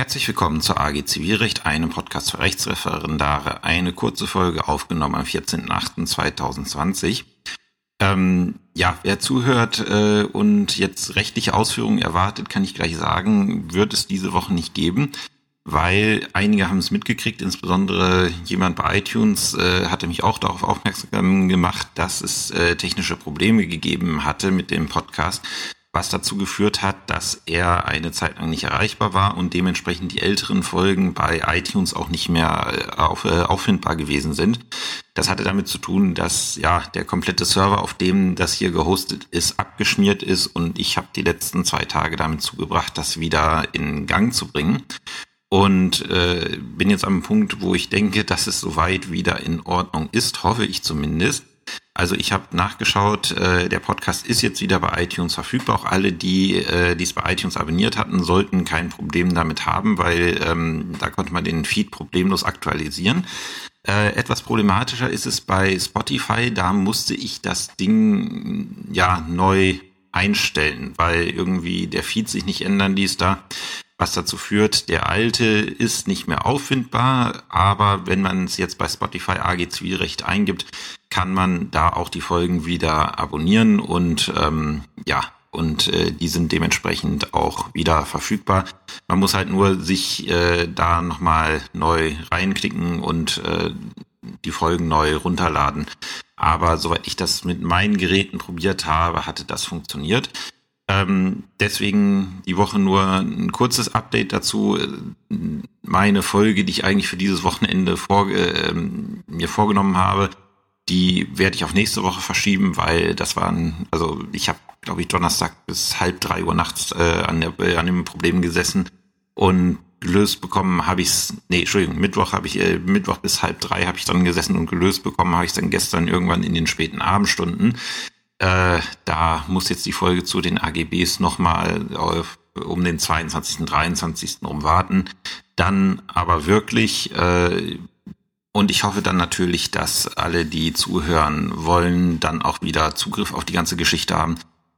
Herzlich willkommen zur AG Zivilrecht, einem Podcast für Rechtsreferendare. Eine kurze Folge aufgenommen am 14.08.2020. Ähm, ja, wer zuhört äh, und jetzt rechtliche Ausführungen erwartet, kann ich gleich sagen, wird es diese Woche nicht geben, weil einige haben es mitgekriegt, insbesondere jemand bei iTunes äh, hatte mich auch darauf aufmerksam gemacht, dass es äh, technische Probleme gegeben hatte mit dem Podcast was dazu geführt hat, dass er eine Zeit lang nicht erreichbar war und dementsprechend die älteren Folgen bei iTunes auch nicht mehr äh, auf, äh, auffindbar gewesen sind. Das hatte damit zu tun, dass ja der komplette Server, auf dem das hier gehostet ist, abgeschmiert ist und ich habe die letzten zwei Tage damit zugebracht, das wieder in Gang zu bringen. Und äh, bin jetzt am Punkt, wo ich denke, dass es soweit wieder in Ordnung ist, hoffe ich zumindest. Also ich habe nachgeschaut, äh, der Podcast ist jetzt wieder bei iTunes verfügbar. Auch alle, die äh, es bei iTunes abonniert hatten, sollten kein Problem damit haben, weil ähm, da konnte man den Feed problemlos aktualisieren. Äh, etwas problematischer ist es bei Spotify. Da musste ich das Ding ja neu einstellen, weil irgendwie der Feed sich nicht ändern ließ da was dazu führt, der alte ist nicht mehr auffindbar, aber wenn man es jetzt bei Spotify AG Zivilrecht eingibt, kann man da auch die Folgen wieder abonnieren und ähm, ja, und äh, die sind dementsprechend auch wieder verfügbar. Man muss halt nur sich äh, da nochmal neu reinklicken und äh, die Folgen neu runterladen. Aber soweit ich das mit meinen Geräten probiert habe, hatte das funktioniert. Ähm, deswegen die Woche nur ein kurzes Update dazu. Meine Folge, die ich eigentlich für dieses Wochenende vor, äh, mir vorgenommen habe, die werde ich auf nächste Woche verschieben, weil das waren, also ich habe, glaube ich, Donnerstag bis halb drei Uhr nachts äh, an, der, äh, an dem Problem gesessen und gelöst bekommen habe ich es, nee, Entschuldigung, Mittwoch habe ich, äh, Mittwoch bis halb drei habe ich dann gesessen und gelöst bekommen habe ich dann gestern irgendwann in den späten Abendstunden. Äh, da muss jetzt die Folge zu den AGBs nochmal äh, um den 22., 23. umwarten. Dann aber wirklich, äh, und ich hoffe dann natürlich, dass alle, die zuhören wollen, dann auch wieder Zugriff auf die ganze Geschichte haben.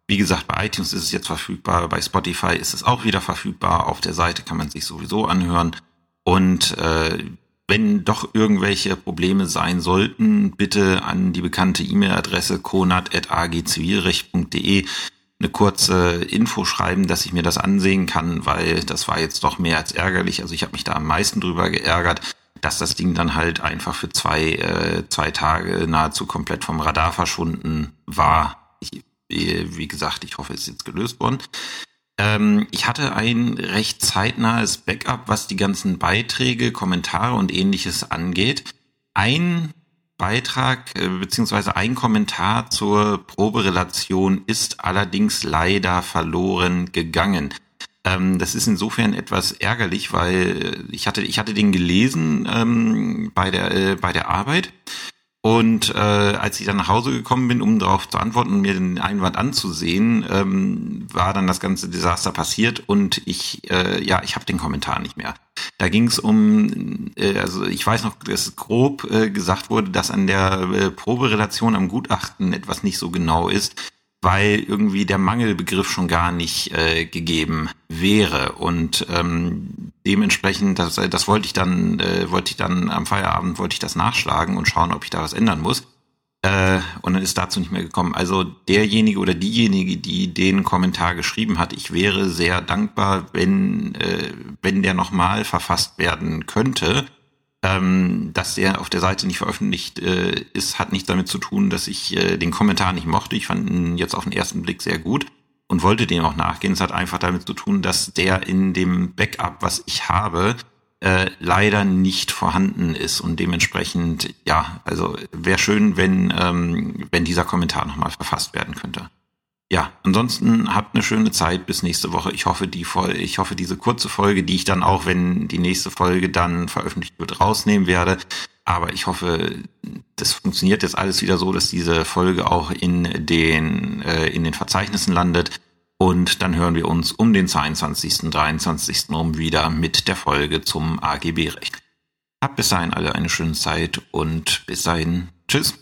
Wie gesagt, bei iTunes ist es jetzt verfügbar, bei Spotify ist es auch wieder verfügbar. Auf der Seite kann man sich sowieso anhören. Und äh, wenn doch irgendwelche Probleme sein sollten, bitte an die bekannte E-Mail-Adresse konat.agzivilrecht.de eine kurze Info schreiben, dass ich mir das ansehen kann, weil das war jetzt doch mehr als ärgerlich. Also ich habe mich da am meisten drüber geärgert, dass das Ding dann halt einfach für zwei, äh, zwei Tage nahezu komplett vom Radar verschwunden war. Ich, wie gesagt, ich hoffe, es ist jetzt gelöst worden. Ähm, ich hatte ein recht zeitnahes Backup, was die ganzen Beiträge, Kommentare und ähnliches angeht. Ein Beitrag äh, beziehungsweise ein Kommentar zur Proberelation ist allerdings leider verloren gegangen. Ähm, das ist insofern etwas ärgerlich, weil ich hatte ich hatte den gelesen ähm, bei der äh, bei der Arbeit und äh, als ich dann nach Hause gekommen bin, um darauf zu antworten und mir den Einwand anzusehen, ähm, war dann das ganze Desaster passiert und ich, äh, ja, ich habe den Kommentar nicht mehr. Da ging es um, äh, also ich weiß noch, dass grob äh, gesagt wurde, dass an der äh, Proberelation am Gutachten etwas nicht so genau ist weil irgendwie der Mangelbegriff schon gar nicht äh, gegeben wäre und ähm, dementsprechend das, das wollte ich dann äh, wollte ich dann am Feierabend wollte ich das nachschlagen und schauen, ob ich da was ändern muss äh, und dann ist dazu nicht mehr gekommen. Also derjenige oder diejenige, die den Kommentar geschrieben hat, ich wäre sehr dankbar, wenn äh, wenn der nochmal verfasst werden könnte ähm, dass der auf der Seite nicht veröffentlicht äh, ist, hat nichts damit zu tun, dass ich äh, den Kommentar nicht mochte. Ich fand ihn jetzt auf den ersten Blick sehr gut und wollte dem auch nachgehen. Es hat einfach damit zu tun, dass der in dem Backup, was ich habe, äh, leider nicht vorhanden ist und dementsprechend, ja, also wäre schön, wenn, ähm, wenn dieser Kommentar nochmal verfasst werden könnte. Ja, ansonsten habt eine schöne Zeit bis nächste Woche. Ich hoffe, die Folge, ich hoffe, diese kurze Folge, die ich dann auch, wenn die nächste Folge dann veröffentlicht wird, rausnehmen werde. Aber ich hoffe, das funktioniert jetzt alles wieder so, dass diese Folge auch in den, äh, in den Verzeichnissen landet. Und dann hören wir uns um den 22., 23. um wieder mit der Folge zum AGB-Recht. Habt bis dahin alle eine schöne Zeit und bis dahin. Tschüss.